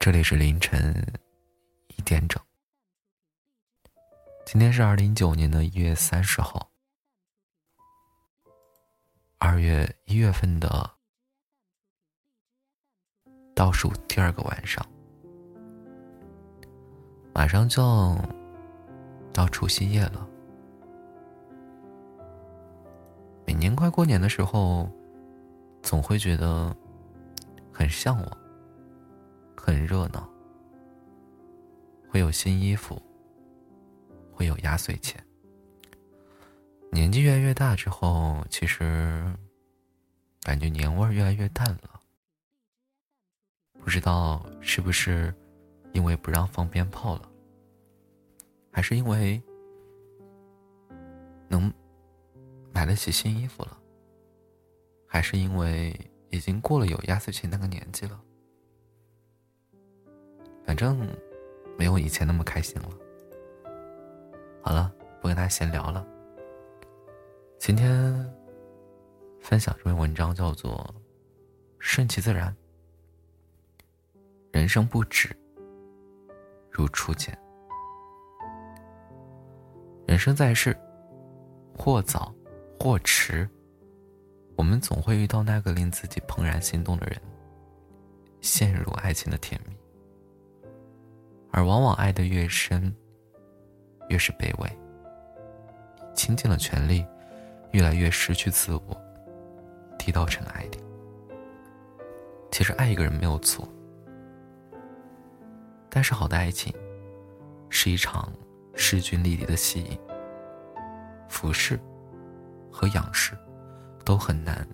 这里是凌晨一点整。今天是二零一九年的一月三十号，二月一月份的倒数第二个晚上，马上就要到除夕夜了。每年快过年的时候，总会觉得很向往。很热闹，会有新衣服，会有压岁钱。年纪越来越大之后，其实感觉年味儿越来越淡了。不知道是不是因为不让放鞭炮了，还是因为能买得起新衣服了，还是因为已经过了有压岁钱那个年纪了。反正没有以前那么开心了。好了，不跟大家闲聊了。今天分享这篇文章叫做《顺其自然》，人生不止如初见。人生在世，或早或迟，我们总会遇到那个令自己怦然心动的人，陷入爱情的甜蜜。而往往爱的越深，越是卑微。倾尽了全力，越来越失去自我，低到尘埃里。其实爱一个人没有错，但是好的爱情，是一场势均力敌的吸引。俯视和仰视，都很难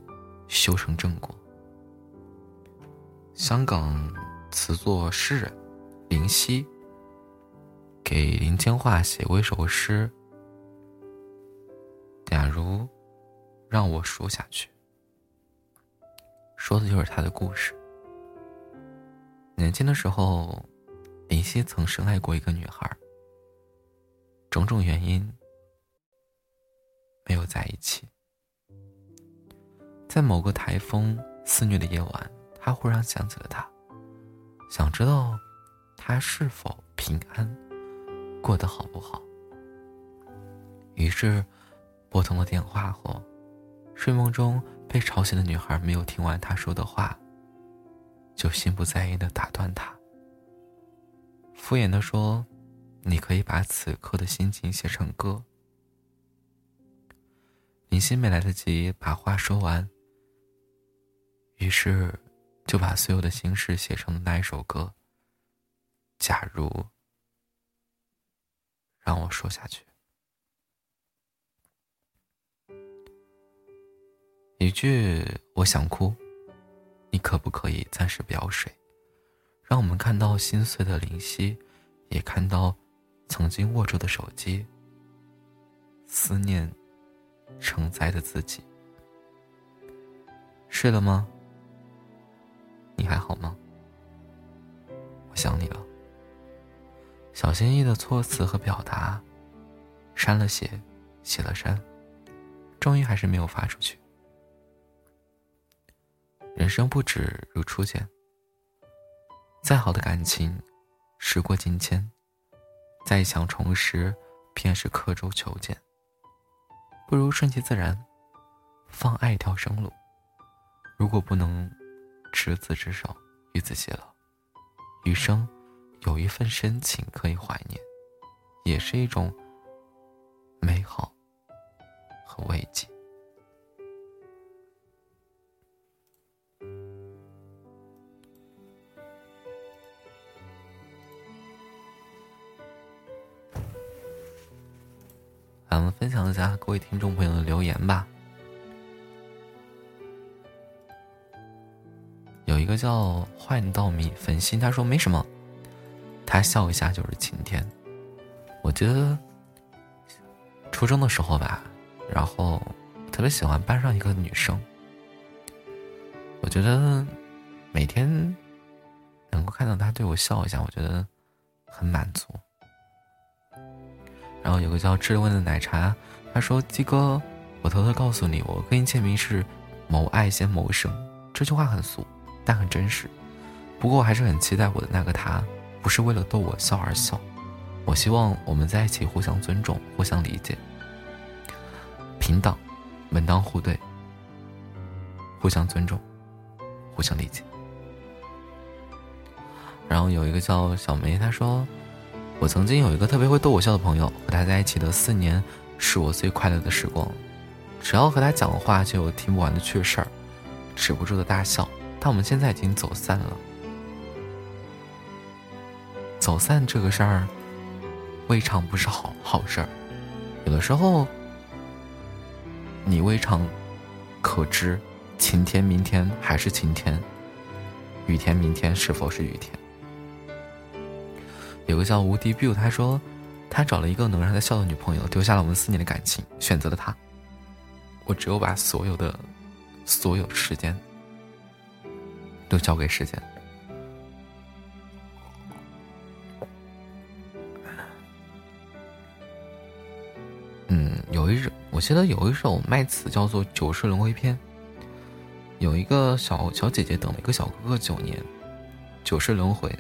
修成正果。香港词作诗人。林夕给林千桦写过一首诗。假如让我数下去，说的就是他的故事。年轻的时候，林夕曾深爱过一个女孩，种种原因没有在一起。在某个台风肆虐的夜晚，他忽然想起了她，想知道。他是否平安，过得好不好？于是，拨通了电话后，睡梦中被吵醒的女孩没有听完他说的话，就心不在焉的打断他，敷衍的说：“你可以把此刻的心情写成歌。”林夕没来得及把话说完，于是就把所有的心事写成了那一首歌。假如让我说下去，一句我想哭，你可不可以暂时不要睡？让我们看到心碎的灵犀，也看到曾经握住的手机，思念承载的自己。睡了吗？你还好吗？我想你了。小心翼翼的措辞和表达，删了写，写了删，终于还是没有发出去。人生不止如初见，再好的感情，时过境迁，再想重拾，便是刻舟求剑。不如顺其自然，放爱一条生路。如果不能执子之手，与子偕老，余生。有一份深情可以怀念，也是一种美好和慰藉。来，我们分享一下各位听众朋友的留言吧。有一个叫换道米粉心，他说没什么。他笑一下就是晴天。我觉得初中的时候吧，然后特别喜欢班上一个女生。我觉得每天能够看到她对我笑一下，我觉得很满足。然后有个叫质问的奶茶，他说：“鸡哥，我偷偷告诉你，我跟你签名是‘谋爱先谋生’。这句话很俗，但很真实。不过我还是很期待我的那个他，不是为了逗我笑而笑。我希望我们在一起，互相尊重，互相理解，平等，门当户对，互相尊重，互相理解。然后有一个叫小梅，她说：“我曾经有一个特别会逗我笑的朋友，和他在一起的四年是我最快乐的时光。只要和他讲话，就有听不完的趣事儿，止不住的大笑。但我们现在已经走散了。走散这个事儿。”未尝不是好好事儿，有的时候，你未尝可知，晴天明天还是晴天，雨天明天是否是雨天？有个叫无敌 biu，他说，他找了一个能让他笑的女朋友，丢下了我们四年的感情，选择了他。我只有把所有的所有时间都交给时间。我记得有一首卖词叫做《九世轮回篇》。有一个小小姐姐等了一个小哥哥九年，九世轮回，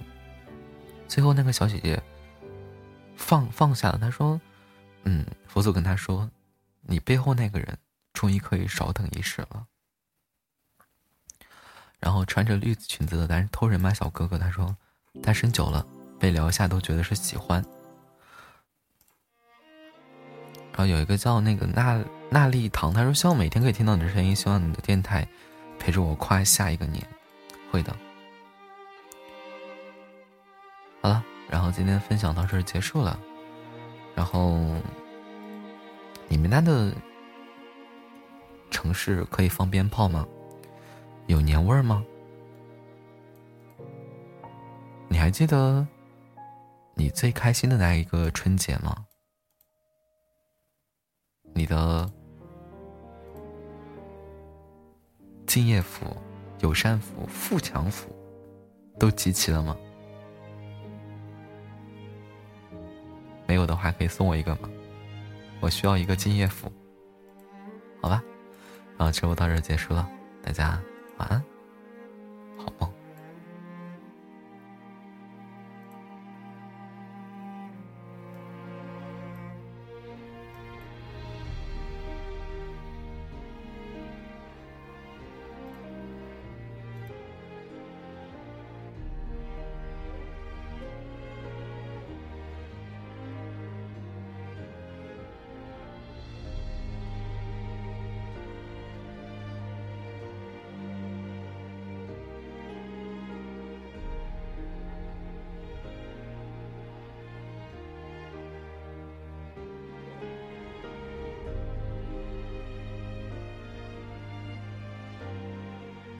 最后那个小姐姐放放下了。她说：“嗯，佛祖跟她说，你背后那个人终于可以少等一世了。”然后穿着绿裙子的单偷人骂小哥哥，他说：“单身久了，被聊一下都觉得是喜欢。”然后有一个叫那个娜娜丽糖，他说希望每天可以听到你的声音，希望你的电台陪着我跨下一个年，会的。好了，然后今天分享到这儿结束了。然后你们那的城市可以放鞭炮吗？有年味儿吗？你还记得你最开心的那一个春节吗？你的敬业福、友善福、富强福都集齐了吗？没有的话，可以送我一个吗？我需要一个敬业福。好吧，然后直播到这结束了，大家晚安。好梦